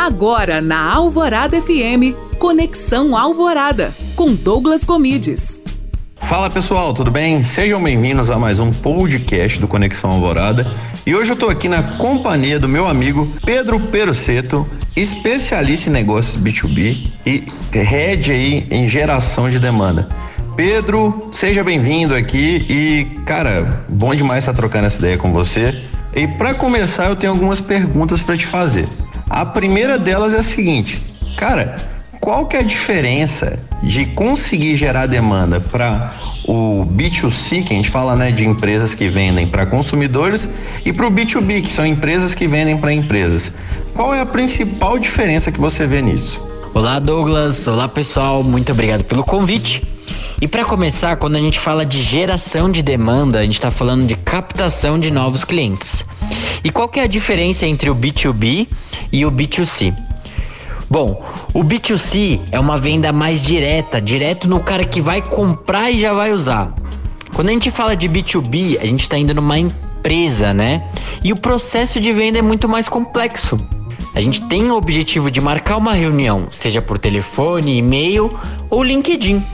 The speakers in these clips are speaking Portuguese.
Agora na Alvorada FM, Conexão Alvorada, com Douglas Comides. Fala pessoal, tudo bem? Sejam bem-vindos a mais um podcast do Conexão Alvorada. E hoje eu estou aqui na companhia do meu amigo Pedro Peruceto, especialista em negócios B2B e head aí em geração de demanda. Pedro, seja bem-vindo aqui e, cara, bom demais estar trocando essa ideia com você. E para começar, eu tenho algumas perguntas para te fazer. A primeira delas é a seguinte, cara, qual que é a diferença de conseguir gerar demanda para o B2C, que a gente fala né, de empresas que vendem para consumidores, e para o B2B, que são empresas que vendem para empresas. Qual é a principal diferença que você vê nisso? Olá, Douglas. Olá, pessoal. Muito obrigado pelo convite. E para começar, quando a gente fala de geração de demanda, a gente está falando de captação de novos clientes. E qual que é a diferença entre o B2B e o B2C? Bom, o B2C é uma venda mais direta, direto no cara que vai comprar e já vai usar. Quando a gente fala de B2B, a gente está indo numa empresa, né? E o processo de venda é muito mais complexo. A gente tem o objetivo de marcar uma reunião, seja por telefone, e-mail ou LinkedIn.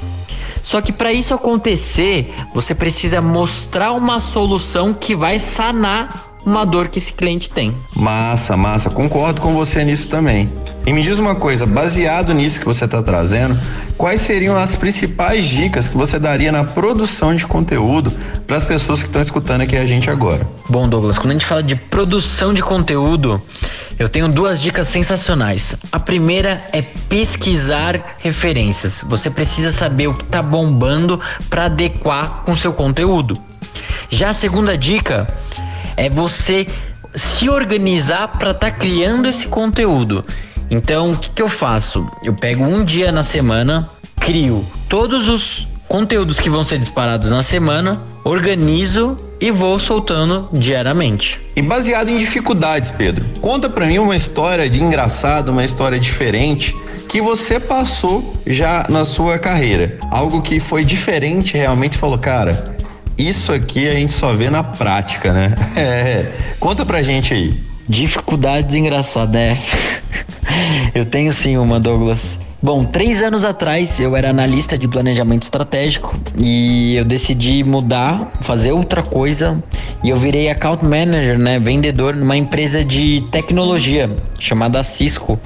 Só que para isso acontecer, você precisa mostrar uma solução que vai sanar uma dor que esse cliente tem. Massa, massa, concordo com você nisso também. E me diz uma coisa, baseado nisso que você está trazendo, quais seriam as principais dicas que você daria na produção de conteúdo para as pessoas que estão escutando aqui a gente agora? Bom, Douglas, quando a gente fala de produção de conteúdo, eu tenho duas dicas sensacionais. A primeira é pesquisar referências. Você precisa saber o que está bombando para adequar com seu conteúdo. Já a segunda dica é você se organizar para estar tá criando esse conteúdo. Então, o que, que eu faço? Eu pego um dia na semana, crio todos os conteúdos que vão ser disparados na semana, organizo e vou soltando diariamente. E baseado em dificuldades, Pedro, conta para mim uma história de engraçado, uma história diferente que você passou já na sua carreira. Algo que foi diferente realmente, falou, cara, isso aqui a gente só vê na prática, né? É. Conta pra gente aí. Dificuldades engraçadas, né? eu tenho sim uma, Douglas. Bom, três anos atrás eu era analista de planejamento estratégico e eu decidi mudar, fazer outra coisa e eu virei account manager, né, vendedor numa empresa de tecnologia chamada Cisco.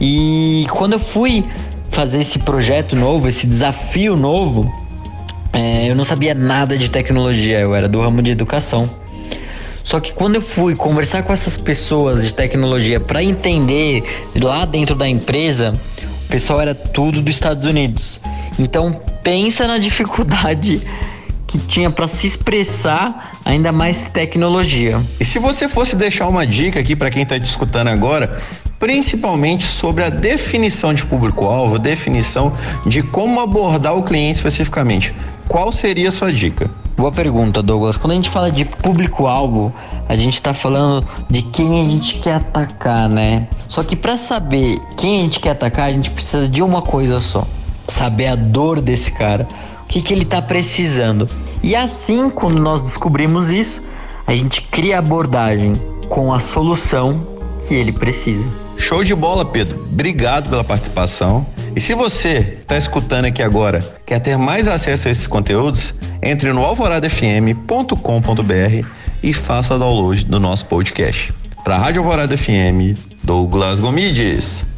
E quando eu fui fazer esse projeto novo, esse desafio novo, é, eu não sabia nada de tecnologia, eu era do ramo de educação. Só que quando eu fui conversar com essas pessoas de tecnologia para entender lá dentro da empresa, o pessoal era tudo dos Estados Unidos. Então pensa na dificuldade que tinha para se expressar ainda mais tecnologia. E se você fosse deixar uma dica aqui para quem está te escutando agora, principalmente sobre a definição de público-alvo, definição de como abordar o cliente especificamente, qual seria a sua dica? Boa pergunta, Douglas. Quando a gente fala de público-alvo, a gente está falando de quem a gente quer atacar, né? Só que para saber quem a gente quer atacar, a gente precisa de uma coisa só: saber a dor desse cara o que, que ele está precisando. E assim, quando nós descobrimos isso, a gente cria abordagem com a solução que ele precisa. Show de bola, Pedro. Obrigado pela participação. E se você está escutando aqui agora, quer ter mais acesso a esses conteúdos, entre no alvoradafm.com.br e faça download do nosso podcast. Para a Rádio Alvorada FM, Douglas Gomides.